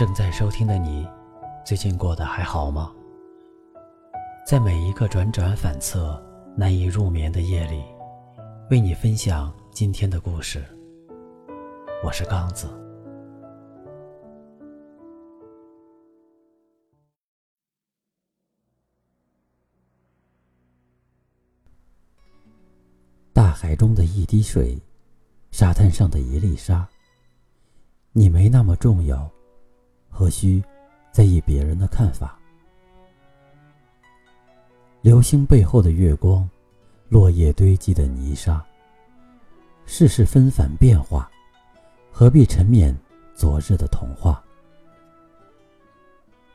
正在收听的你，最近过得还好吗？在每一个辗转反侧、难以入眠的夜里，为你分享今天的故事。我是刚子。大海中的一滴水，沙滩上的一粒沙。你没那么重要，何须在意别人的看法？流星背后的月光，落叶堆积的泥沙。世事纷繁变化，何必沉湎昨日的童话？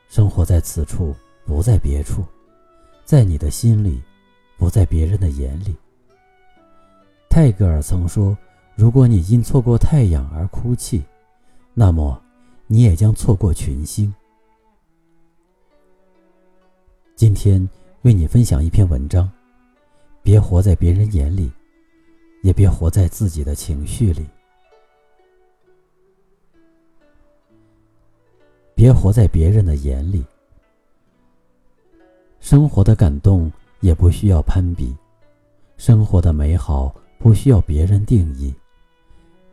生活在此处，不在别处，在你的心里，不在别人的眼里。泰戈尔曾说：“如果你因错过太阳而哭泣。”那么，你也将错过群星。今天为你分享一篇文章：别活在别人眼里，也别活在自己的情绪里。别活在别人的眼里。生活的感动也不需要攀比，生活的美好不需要别人定义。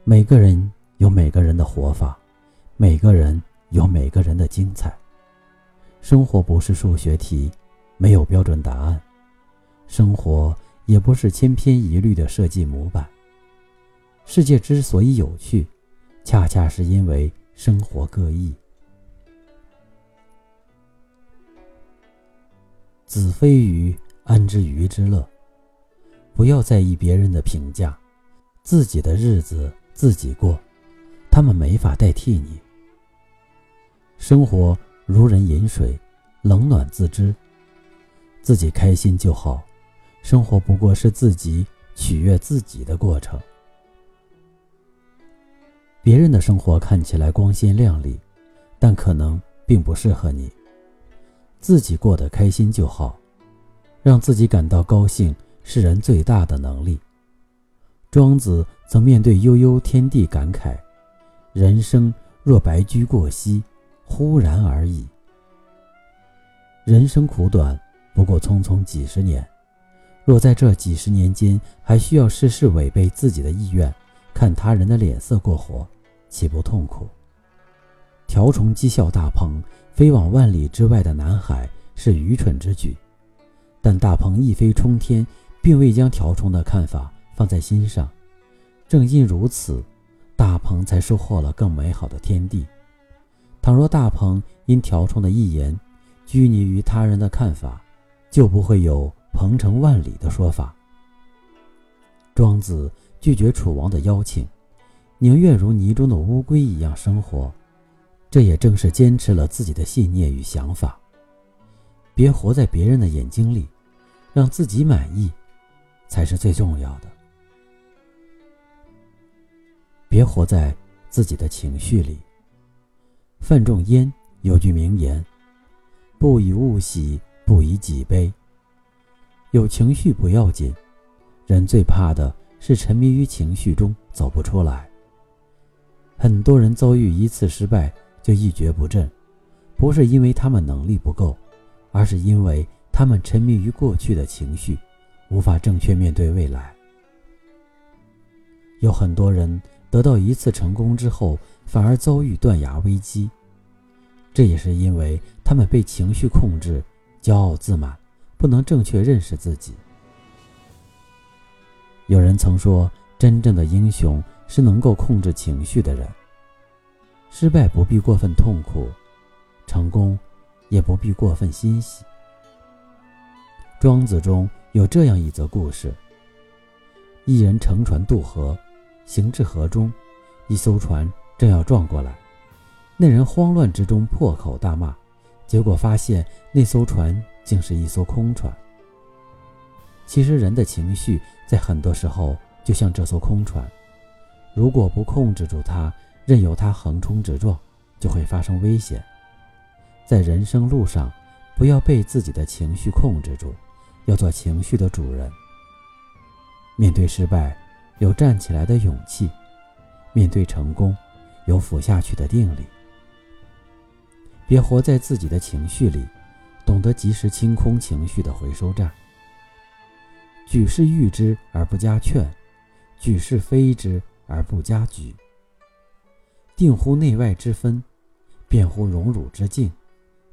每个人。有每个人的活法，每个人有每个人的精彩。生活不是数学题，没有标准答案；生活也不是千篇一律的设计模板。世界之所以有趣，恰恰是因为生活各异。子非鱼，安知鱼之乐？不要在意别人的评价，自己的日子自己过。他们没法代替你。生活如人饮水，冷暖自知。自己开心就好，生活不过是自己取悦自己的过程。别人的生活看起来光鲜亮丽，但可能并不适合你。自己过得开心就好，让自己感到高兴是人最大的能力。庄子曾面对悠悠天地感慨。人生若白驹过隙，忽然而已。人生苦短，不过匆匆几十年。若在这几十年间还需要事事违背自己的意愿，看他人的脸色过活，岂不痛苦？条虫讥笑大鹏飞往万里之外的南海是愚蠢之举，但大鹏一飞冲天，并未将条虫的看法放在心上。正因如此。大鹏才收获了更美好的天地。倘若大鹏因条虫的一言，拘泥于他人的看法，就不会有“鹏程万里”的说法。庄子拒绝楚王的邀请，宁愿如泥中的乌龟一样生活，这也正是坚持了自己的信念与想法。别活在别人的眼睛里，让自己满意，才是最重要的。别活在自己的情绪里。范仲淹有句名言：“不以物喜，不以己悲。”有情绪不要紧，人最怕的是沉迷于情绪中走不出来。很多人遭遇一次失败就一蹶不振，不是因为他们能力不够，而是因为他们沉迷于过去的情绪，无法正确面对未来。有很多人。得到一次成功之后，反而遭遇断崖危机，这也是因为他们被情绪控制，骄傲自满，不能正确认识自己。有人曾说，真正的英雄是能够控制情绪的人。失败不必过分痛苦，成功也不必过分欣喜。庄子中有这样一则故事：一人乘船渡河。行至河中，一艘船正要撞过来，那人慌乱之中破口大骂，结果发现那艘船竟是一艘空船。其实人的情绪在很多时候就像这艘空船，如果不控制住它，任由它横冲直撞，就会发生危险。在人生路上，不要被自己的情绪控制住，要做情绪的主人。面对失败。有站起来的勇气，面对成功，有俯下去的定力。别活在自己的情绪里，懂得及时清空情绪的回收站。举事誉之而不加劝，举事非之而不加沮。定乎内外之分，辨乎荣辱之境，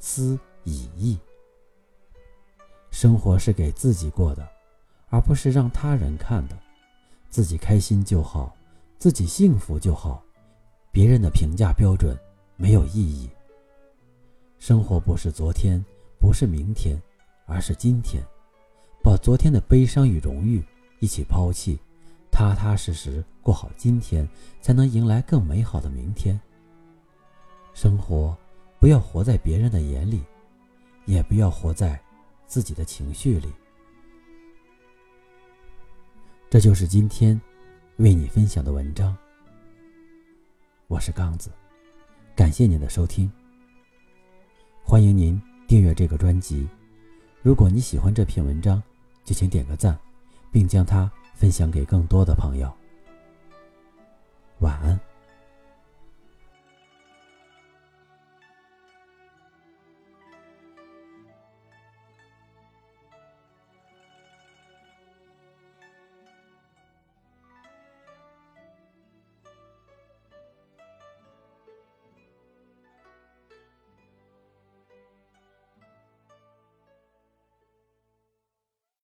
思以义。生活是给自己过的，而不是让他人看的。自己开心就好，自己幸福就好，别人的评价标准没有意义。生活不是昨天，不是明天，而是今天。把昨天的悲伤与荣誉一起抛弃，踏踏实实过好今天，才能迎来更美好的明天。生活不要活在别人的眼里，也不要活在自己的情绪里。这就是今天为你分享的文章。我是刚子，感谢您的收听。欢迎您订阅这个专辑。如果你喜欢这篇文章，就请点个赞，并将它分享给更多的朋友。晚安。